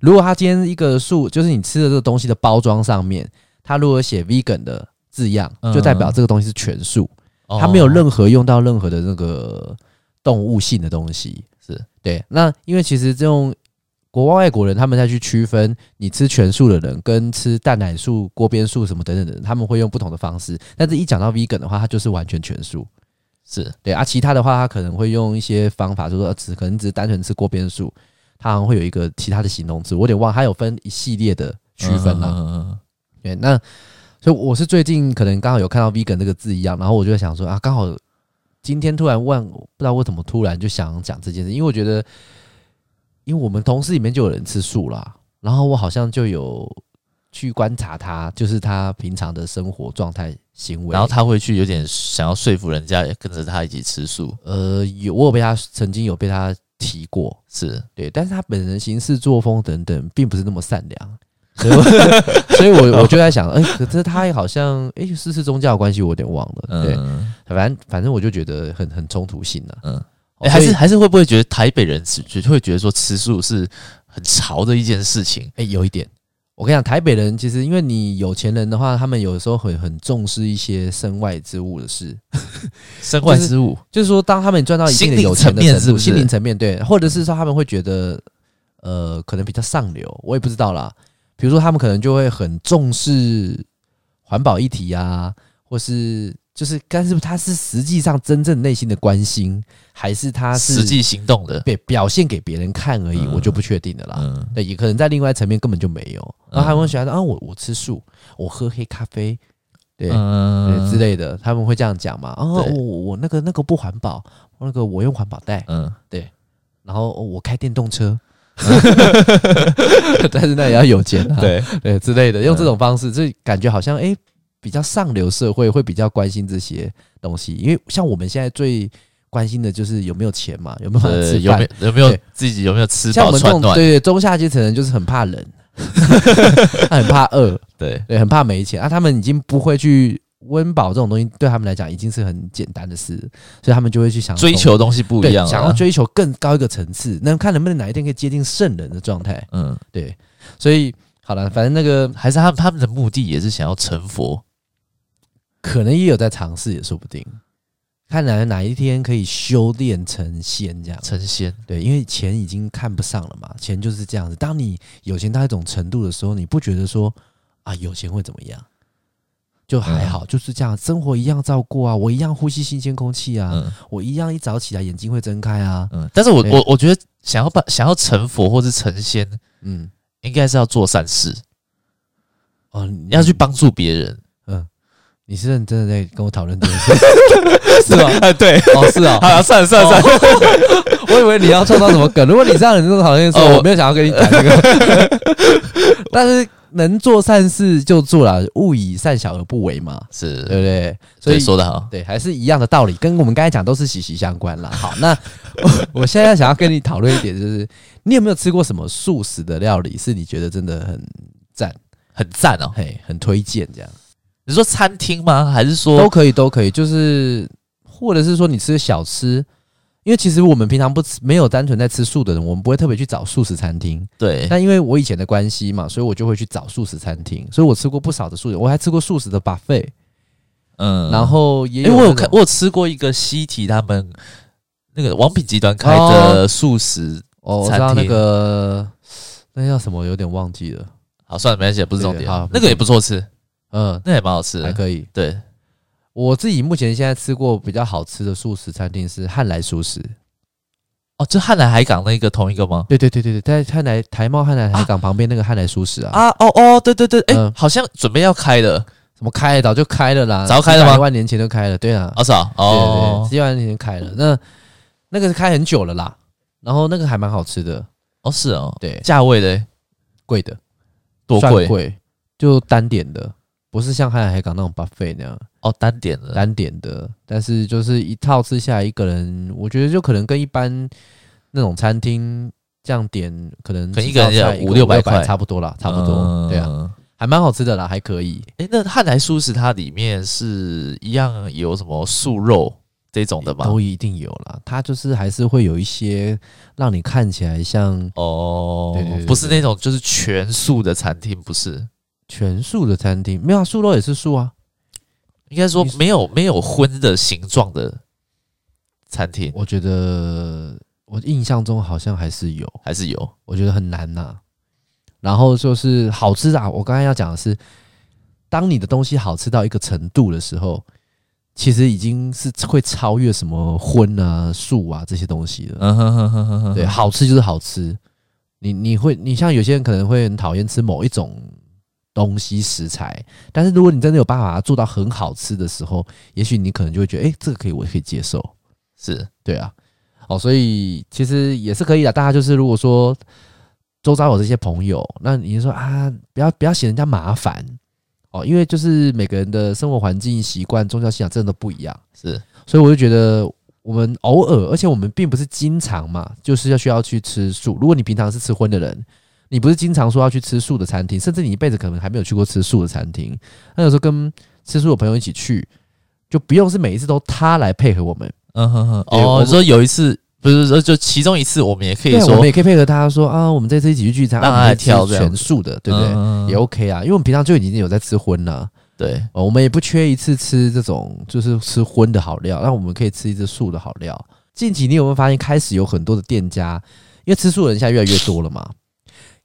如果它今天一个素，就是你吃的这个东西的包装上面，它如果写 vegan 的字样，就代表这个东西是全素，它没有任何用到任何的那个动物性的东西。是对。那因为其实这种。国外外国人他们再去区分你吃全素的人跟吃蛋奶素、锅边素什么等等的人，他们会用不同的方式。但是一讲到 vegan 的话，它就是完全全素，是对啊。其他的话，他可能会用一些方法，就是说只可能只是单纯吃锅边素，它好像会有一个其他的形容词，我有点忘。它有分一系列的区分啦。嗯嗯。对，那所以我是最近可能刚好有看到 vegan 这个字一样，然后我就想说啊，刚好今天突然问，不知道为什么突然就想讲这件事，因为我觉得。因为我们同事里面就有人吃素啦，然后我好像就有去观察他，就是他平常的生活状态、行为，然后他会去有点想要说服人家也跟着他一起吃素。呃，有我有被他曾经有被他提过，是。对，但是他本人行事作风等等，并不是那么善良，所以我，*laughs* 所以我我就在想，哎、欸，可是他也好像，哎、欸，是是宗教关系，我有点忘了，对，嗯、反正反正我就觉得很很冲突性的、啊，嗯。欸、还是还是会不会觉得台北人只觉会觉得说吃素是很潮的一件事情？哎、欸，有一点。我跟你讲，台北人其实因为你有钱人的话，他们有时候会很重视一些身外之物的事。身外之物、就是，就是说，当他们赚到一定的有钱的程度，是不是？心灵层面对，或者是说他们会觉得，呃，可能比较上流，我也不知道啦。比如说，他们可能就会很重视环保议题啊，或是。就是，但是他是实际上真正内心的关心，还是他是实际行动的，对，表现给别人看而已，我就不确定的啦。嗯，对，也可能在另外一层面根本就没有。然后他们会喜欢说啊，我我吃素，我喝黑咖啡，对，对之类的，他们会这样讲嘛？啊，我我那个那个不环保，那个我用环保袋，嗯，对。然后我开电动车，*laughs* 但是那也要有钱啊，对。对之类的，用这种方式，就感觉好像哎。比较上流社会会比较关心这些东西，因为像我们现在最关心的就是有没有钱嘛，有没有吃饭，有没有有没有自己有没有吃饱穿暖。对对，中下阶层人就是很怕冷，他 *laughs* 很怕饿，对。对，很怕没钱。啊。他们已经不会去温饱这种东西，对他们来讲已经是很简单的事，所以他们就会去想追求的东西不一样，想要追求更高一个层次，那看能不能哪一天可以接近圣人的状态。嗯，对，所以好了，反正那个还是他们他们的目的也是想要成佛，可能也有在尝试，也说不定。看来哪一天可以修炼成仙，这样成仙。对，因为钱已经看不上了嘛，钱就是这样子。当你有钱到一种程度的时候，你不觉得说啊，有钱会怎么样？就还好，就是这样，生活一样照顾啊，我一样呼吸新鲜空气啊，嗯、我一样一早起来眼睛会睁开啊。嗯，但是我我我觉得想要把想要成佛或是成仙，嗯，应该是要做善事，哦，你要去帮助别人。你是认真的在跟我讨论这件事，*laughs* 是吗？哎，对，哦，是啊，好，算了算了算了，*laughs* 我以为你要创造什么梗。*laughs* 如果你这样认真讨论的时候，我没有想要跟你讲这个。但是能做善事就做了，勿以善小而不为嘛，是对不对？所以说的好，对，还是一样的道理，跟我们刚才讲都是息息相关了。好，那我现在想要跟你讨论一点，就是你有没有吃过什么素食的料理，是你觉得真的很赞、很赞哦，嘿，很推荐这样。你说餐厅吗？还是说都可以，都可以，就是或者是说你吃小吃，因为其实我们平常不吃，没有单纯在吃素的人，我们不会特别去找素食餐厅。对，但因为我以前的关系嘛，所以我就会去找素食餐厅，所以我吃过不少的素食，我还吃过素食的 buffet。嗯，然后也有，因为我有看，我有吃过一个西提他们那个王品集团开的素食哦，餐厅，哦，那个那叫什么，有点忘记了。好，算了，没关系，不是重点。好，那个也不错吃。嗯，那也蛮好吃的，还可以。对，我自己目前现在吃过比较好吃的素食餐厅是汉来素食。哦，就汉来海港那个同一个吗？对对对对对，在汉来台贸汉来海港旁边那个汉来素食啊。啊哦哦，对对对，哎、欸，好像准备要开了，怎么开？早就开了啦，早开了吗？几万年前就开了，对啊，哦是啊，哦，几万年前开了，那那个是开很久了啦，然后那个还蛮好吃的，哦是哦，对，价位嘞，贵的，多贵？贵，就单点的。不是像汉来海港那种 buffet 那样哦，单点的，单点的，但是就是一套吃下来，一个人我觉得就可能跟一般那种餐厅这样点，可能可能一个人要五六百块差不多啦，差不多，对啊，还蛮好吃的啦，还可以。诶，那汉来素食它里面是一样有什么素肉这种的吗？都一定有啦，它就是还是会有一些让你看起来像哦，对对，不是那种就是全素的餐厅，不是。全素的餐厅没有啊，素肉也是素啊。应该说没有没有荤的形状的餐厅。我觉得我印象中好像还是有，还是有。我觉得很难呐。然后就是好吃啊，我刚才要讲的是，当你的东西好吃到一个程度的时候，其实已经是会超越什么荤啊、素啊这些东西了。嗯哼哼哼哼哼。对，好吃就是好吃。你你会你像有些人可能会很讨厌吃某一种。东西食材，但是如果你真的有办法做到很好吃的时候，也许你可能就会觉得，哎、欸，这个可以，我可以接受。是对啊，哦，所以其实也是可以的。大家就是如果说周遭有这些朋友，那你就说啊，不要不要嫌人家麻烦哦，因为就是每个人的生活环境、习惯、宗教信仰真的都不一样。是，所以我就觉得我们偶尔，而且我们并不是经常嘛，就是要需要去吃素。如果你平常是吃荤的人。你不是经常说要去吃素的餐厅，甚至你一辈子可能还没有去过吃素的餐厅。那有时候跟吃素的朋友一起去，就不用是每一次都他来配合我们。嗯哼哼。哦，我说有一次不是说就其中一次，我们也可以说，我们也可以配合他说啊，我们这次一起去聚餐，让他来挑全素的，对不对？也 OK 啊，因为我们平常就已经有在吃荤了。对，我们也不缺一次吃这种就是吃荤的好料，那我们可以吃一次素的好料。近期你有没有发现，开始有很多的店家，因为吃素的人现在越来越多了嘛？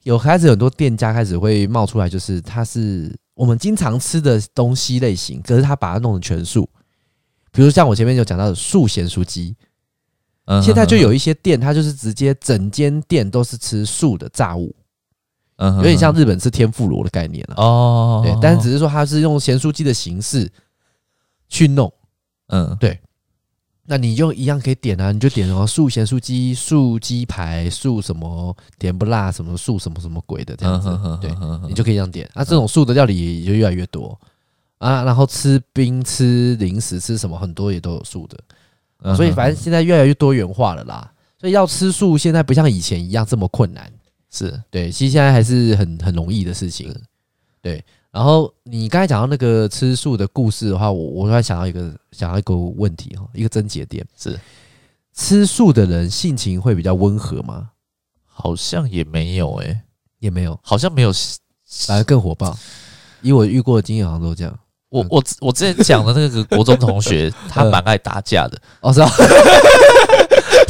有开始很多店家开始会冒出来，就是它是我们经常吃的东西类型，可是他把它弄成全素。比如像我前面有讲到的素咸酥鸡，现在就有一些店，它就是直接整间店都是吃素的炸物，嗯，有点像日本吃天妇罗的概念了哦。对，但是只是说它是用咸酥鸡的形式去弄，嗯，对。那你就一样可以点啊，你就点什么素咸素鸡、素鸡排、素什么甜不辣什么素什么什么鬼的这样子，对，你就可以这样点。啊，这种素的料理也就越来越多啊。然后吃冰、吃零食、吃什么很多也都有素的，所以反正现在越来越多元化了啦。所以要吃素现在不像以前一样这么困难，是对，其实现在还是很很容易的事情。对，然后你刚才讲到那个吃素的故事的话，我我突然想到一个想到一个问题哈，一个症结点。是。吃素的人性情会比较温和吗？好像也没有诶、欸，也没有，好像没有，反而更火爆。以我遇过的经验，好像都这样。我我我之前讲的那个国中同学，*laughs* 他蛮爱打架的。哦，是 *laughs* 啊，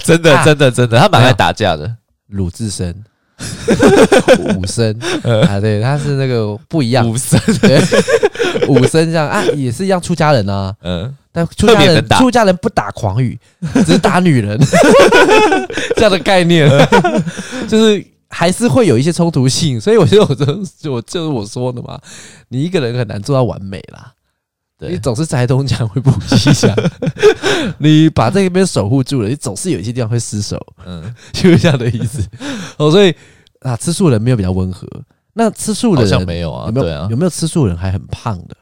真的真的真的，他蛮爱打架的。鲁智深，*laughs* 武僧啊，对，他是那个不一样。武僧，*laughs* 对，武僧这样啊，也是一样出家人啊。嗯，但出家人出家人不打狂语，只打女人，*laughs* 这样的概念，就是。还是会有一些冲突性，所以我觉得我就我就是我说的嘛，你一个人很难做到完美啦。对，你总是拆东墙会补西墙，*laughs* 你把这边守护住了，你总是有一些地方会失守，嗯，就是这样的意思。*laughs* 哦，所以啊，吃素人没有比较温和，那吃素的人好像没有啊？有没有？对啊，有没有吃素人还很胖的？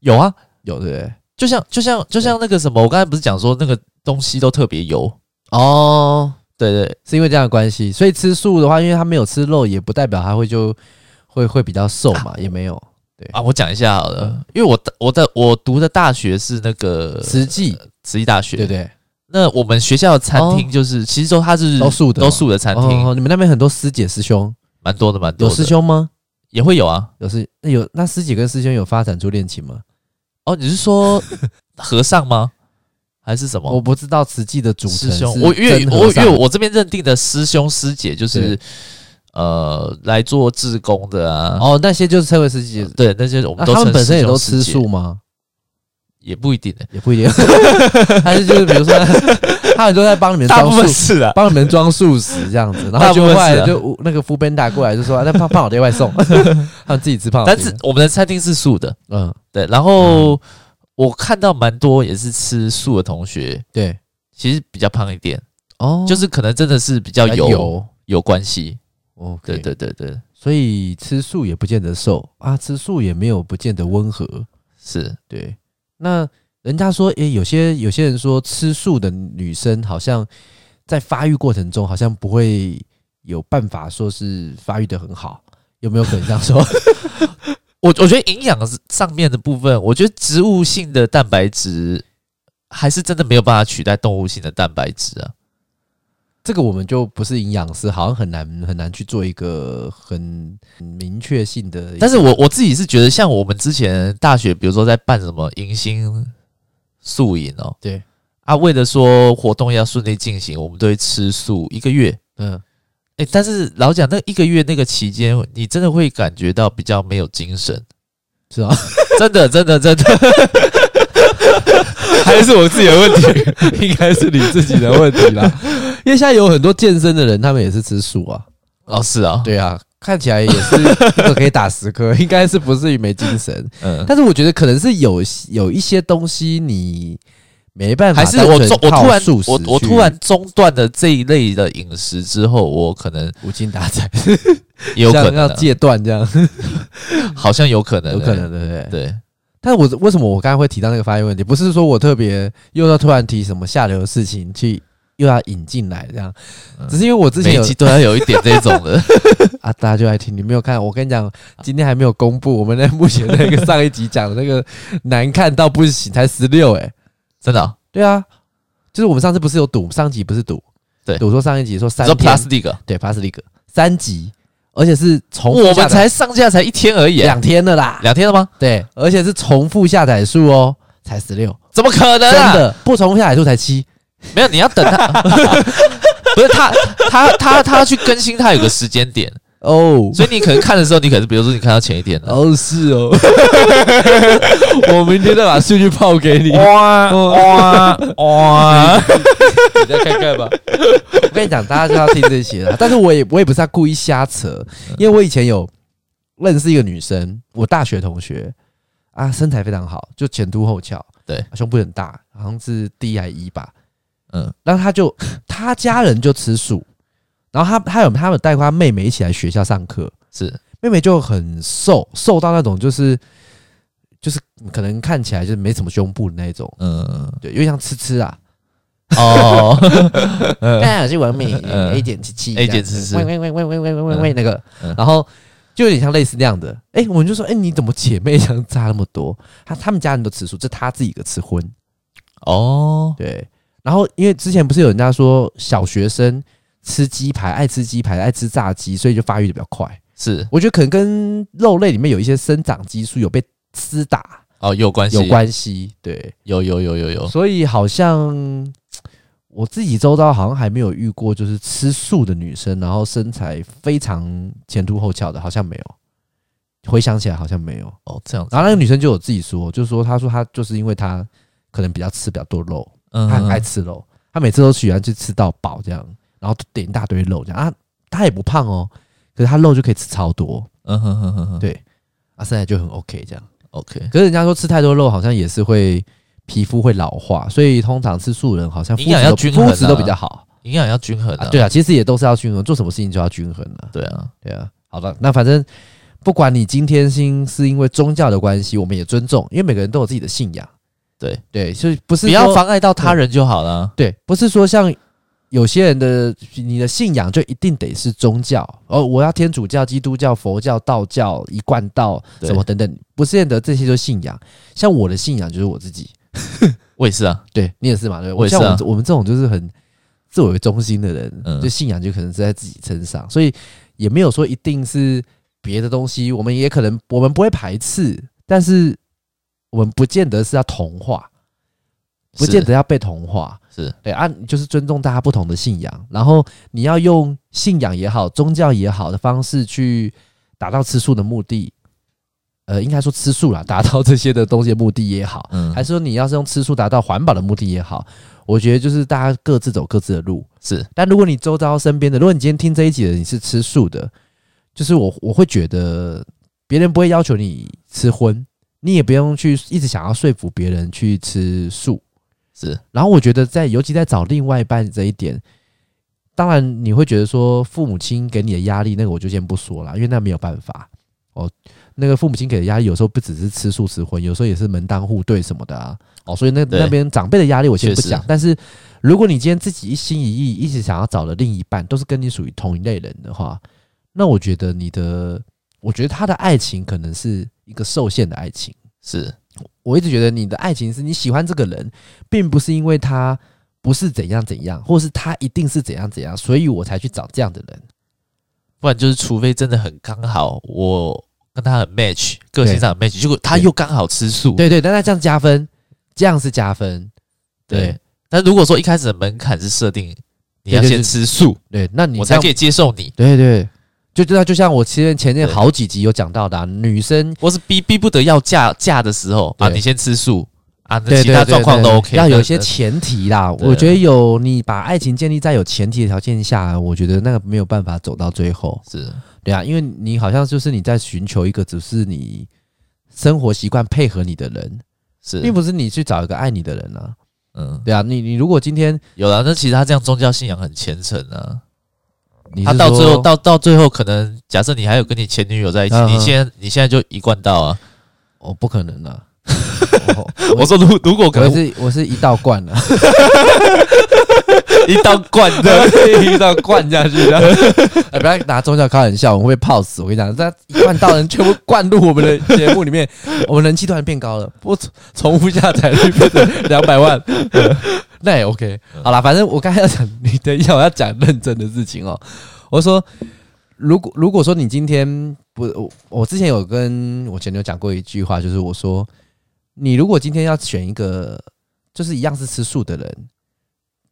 有啊，有对不对？就像就像就像那个什么，我刚才不是讲说那个东西都特别油哦。对对，是因为这样的关系，所以吃素的话，因为他没有吃肉，也不代表他会就会会比较瘦嘛，啊、也没有。对啊，我讲一下好了，嗯、因为我我的我读的大学是那个慈济慈济大学，对对。那我们学校的餐厅就是，哦、其实说它是都素的，都素的餐厅。你们那边很多师姐师兄，蛮多的，蛮多的。有师兄吗？也会有啊，有师那有那师姐跟师兄有发展出恋情吗？哦，你是说 *laughs* 和尚吗？还是什么？我不知道慈济的主师兄，我因为我因为我这边认定的师兄师姐就是呃来做志工的啊。哦，那些就是称为师姐，对，那些我们都他们本身也都吃素吗？也不一定，也不一定。*laughs* 还是就是比如说，*laughs* 他们都在帮你们装素食啊，帮你们装素食这样子，然后就后来就那个福本打过来就说，那胖胖老爹外送，*laughs* 他们自己吃胖。但是我们的餐厅是素的，嗯，对，然后。我看到蛮多也是吃素的同学，对，其实比较胖一点。哦，就是可能真的是比较油有，有关系哦。对对对对，所以吃素也不见得瘦啊，吃素也没有不见得温和，是对。那人家说，诶、欸，有些有些人说吃素的女生好像在发育过程中好像不会有办法说是发育的很好，有没有可能这样说？*laughs* 我我觉得营养上面的部分，我觉得植物性的蛋白质还是真的没有办法取代动物性的蛋白质啊。这个我们就不是营养师，好像很难很难去做一个很明确性的。但是我我自己是觉得，像我们之前大学，比如说在办什么迎新宿营哦，对啊，为了说活动要顺利进行，我们都会吃素一个月，嗯。哎、欸，但是老讲那一个月那个期间，你真的会感觉到比较没有精神，是吧？*laughs* 真的，真的，真的，*laughs* 还是我自己的问题？*laughs* 应该是你自己的问题啦。因为现在有很多健身的人，他们也是吃素啊。哦，是啊，对啊，看起来也是一个可以打十颗，*laughs* 应该是不至于没精神。嗯，但是我觉得可能是有有一些东西你。没办法，还是我中我突然我我突然中断了这一类的饮食之后，我可能无精打采，有可能要戒断这样，好像有可能，有可能，对不对？对。但是我为什么我刚才会提到那个发音问题？不是说我特别又要突然提什么下流的事情去又要引进来这样，只是因为我之前有都要有一点这种的 *laughs* 啊，大家就爱听。你没有看？我跟你讲，今天还没有公布我们那目前那个上一集讲的那个难看到不行，才十六哎。真的、哦？对啊，就是我们上次不是有赌，上集不是赌，对，赌说上一集说三说 Plus League，对 Plus League 三集，而且是重复，我们才上架才一天而已，两天了啦，两天了吗？对，而且是重复下载数哦，才十六，怎么可能、啊？真的。不重复下载数才七，没有，你要等他，*laughs* 不是他，他，他，他要去更新，他有个时间点。哦，所以你可能看的时候，你可能比如说你看到前一天的哦，是哦，*laughs* 我明天再把数据报给你。哇哇哇！*laughs* 你再看看吧。我跟你讲，大家就要听这些了。但是我也我也不是要故意瞎扯，因为我以前有认识一个女生，我大学同学啊，身材非常好，就前凸后翘，对，胸部很大，好像是 D 还 E 吧，嗯，然后她就她家人就吃素。然后他他有他有带过他妹妹一起来学校上课，是。妹妹就很瘦，瘦到那种就是就是可能看起来就是没什么胸部的那种，嗯，对，有点像吃吃啊，哦，*laughs* 哎，是完美 A 点七七 A 点七七，喂喂喂喂喂喂喂喂那个，然后就有点像类似那样的。哎，我们就说，哎，你怎么姐妹相差那么多？他他们家人都吃素，这他自己一个吃荤。哦，对。然后因为之前不是有人家说小学生吃鸡排，爱吃鸡排，爱吃炸鸡，所以就发育的比较快。是，我觉得可能跟肉类里面有一些生长激素有被厮打。哦，有关系，有关系，对，有有有有有，所以好像我自己周遭好像还没有遇过，就是吃素的女生，然后身材非常前凸后翘的，好像没有。回想起来好像没有哦，这样子。然后那个女生就有自己说，就是说她说她就是因为她可能比较吃比较多肉，嗯，她很爱吃肉，她每次都喜欢去吃到饱这样，然后点一大堆肉这样啊，他也不胖哦，可是他肉就可以吃超多，嗯哼哼哼哼，对，啊，身材就很 OK 这样。OK，可是人家说吃太多肉好像也是会皮肤会老化，所以通常吃素人好像营养要均衡，肤质都比较好，营养要均衡啊。对啊，其实也都是要均衡，做什么事情就要均衡了。对啊，对啊。好的，那反正不管你今天是是因为宗教的关系，我们也尊重，因为每个人都有自己的信仰。对对，所以不是不要妨碍到他人就好了。对，不是说像。有些人的你的信仰就一定得是宗教哦，我要天主教、基督教、佛教、道教、一贯道什么等等，不见得这些就是信仰。像我的信仰就是我自己，*laughs* 我也是啊，对你也是嘛，对，我像我们我们这种就是很自我为中心的人，就信仰就可能是在自己身上，所以也没有说一定是别的东西，我们也可能我们不会排斥，但是我们不见得是要同化。不见得要被同化，是。对啊，就是尊重大家不同的信仰，然后你要用信仰也好、宗教也好的方式去达到吃素的目的，呃，应该说吃素啦，达到这些的东西的目的也好，嗯，还是说你要是用吃素达到环保的目的也好，我觉得就是大家各自走各自的路，是。但如果你周遭身边的，如果你今天听这一集的你是吃素的，就是我我会觉得别人不会要求你吃荤，你也不用去一直想要说服别人去吃素。是，然后我觉得在，尤其在找另外一半这一点，当然你会觉得说父母亲给你的压力，那个我就先不说了，因为那没有办法哦。那个父母亲给的压力，有时候不只是吃素吃荤，有时候也是门当户对什么的啊。哦，所以那那边长辈的压力我先不讲。但是如果你今天自己一心一意，一直想要找的另一半都是跟你属于同一类人的话，那我觉得你的，我觉得他的爱情可能是一个受限的爱情，是。我一直觉得你的爱情是你喜欢这个人，并不是因为他不是怎样怎样，或是他一定是怎样怎样，所以我才去找这样的人。不然就是，除非真的很刚好，我跟他很 match，个性上很 match，结果他又刚好吃素。对对，但他这样加分，这样是加分。对，但如果说一开始的门槛是设定你要先吃素，对，那你我才可以接受你。对对。就就就像我前前面好几集有讲到的，啊，女生我是逼逼不得要嫁嫁的时候啊，你先吃素啊，其他状况都 OK，要有一些前提啦。我觉得有你把爱情建立在有前提的条件下，我觉得那个没有办法走到最后。是对啊，因为你好像就是你在寻求一个只是你生活习惯配合你的人，是，并不是你去找一个爱你的人啊。嗯，对啊，你你如果今天有了，那其实他这样宗教信仰很虔诚啊。他到最后，到到最后，可能假设你还有跟你前女友在一起，你现在你现在就一贯道啊？哦，不可能啊！*laughs* 我说如如果可能是我是一道灌了，*laughs* *laughs* 一刀灌的，*laughs* 一刀灌下去的。*laughs* 哎，不要拿宗教开玩笑，我们会泡死。我跟你讲，这一万道人全部灌入我们的节目里面，我们人气突然变高了，不重复下载率变成两百万。那也 OK，好啦，反正我刚才要讲，你等一下我要讲认真的事情哦。我说，如果如果说你今天不，我我之前有跟我前女友讲过一句话，就是我说，你如果今天要选一个，就是一样是吃素的人，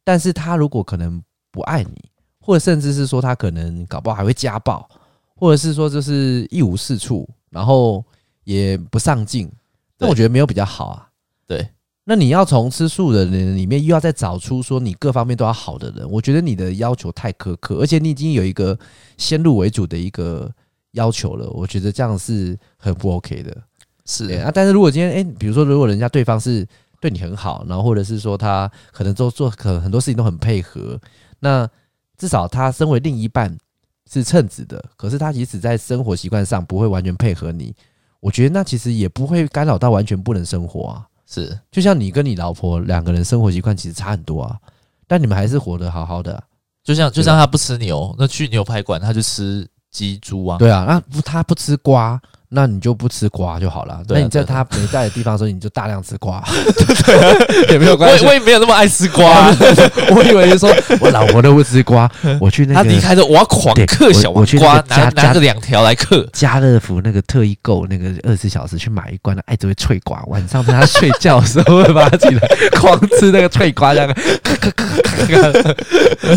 但是他如果可能不爱你，或者甚至是说他可能搞不好还会家暴，或者是说就是一无是处，然后也不上进，那我觉得没有比较好啊。对。那你要从吃素的人里面又要再找出说你各方面都要好的人，我觉得你的要求太苛刻，而且你已经有一个先入为主的一个要求了，我觉得这样是很不 OK 的。是啊，但是如果今天哎，比如说如果人家对方是对你很好，然后或者是说他可能都做可能很多事情都很配合，那至少他身为另一半是称职的，可是他即使在生活习惯上不会完全配合你，我觉得那其实也不会干扰到完全不能生活啊。是，就像你跟你老婆两个人生活习惯其实差很多啊。但你们还是活得好好的、啊，就像就像他不吃牛，那去牛排馆他就吃鸡猪啊，对啊，那不他不吃瓜。那你就不吃瓜就好了。那你在他没在的地方的时候，你就大量吃瓜，*laughs* 对啊，也没有关系。我我也没有那么爱吃瓜，*laughs* 我以为是说 *laughs* 我老婆都不吃瓜，我去那他离开的我要狂嗑小黄瓜，拿拿个两条来嗑。家乐福那个特意购那个二十四小时去买一罐的爱之味脆瓜，晚上在他睡觉的时候会把他起来狂吃那个脆瓜，这样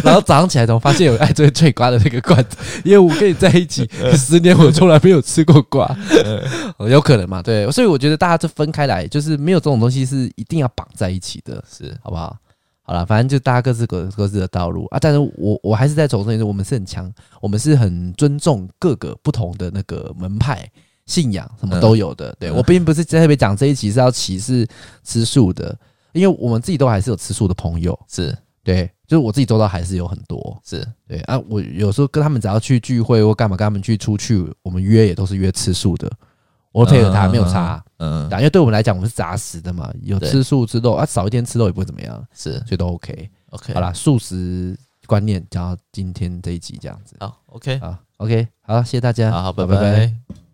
然后早上起来后发现有爱之味脆瓜的那个罐子，因为我跟你在一起十年，我从来没有吃过瓜。嗯，*laughs* 有可能嘛？对，所以我觉得大家就分开来，就是没有这种东西是一定要绑在一起的，是好不好？好了，反正就大家各自各各自的道路啊。但是我我还是在重申，我们是很强，我们是很尊重各个不同的那个门派信仰，什么都有的。对，我并不是特别讲这一期是要歧视吃素的，因为我们自己都还是有吃素的朋友，是对。就是我自己做到还是有很多，是对啊。我有时候跟他们只要去聚会或干嘛，跟他们去出去，我们约也都是约吃素的。我配合他没有差，嗯，因为对我们来讲，我们是杂食的嘛，有吃素吃肉啊，少一天吃肉也不会怎么样，是，所以都 OK。OK，好啦，素食观念讲到今天这一集这样子，好，OK，好，OK，好，谢谢大家，好，拜拜。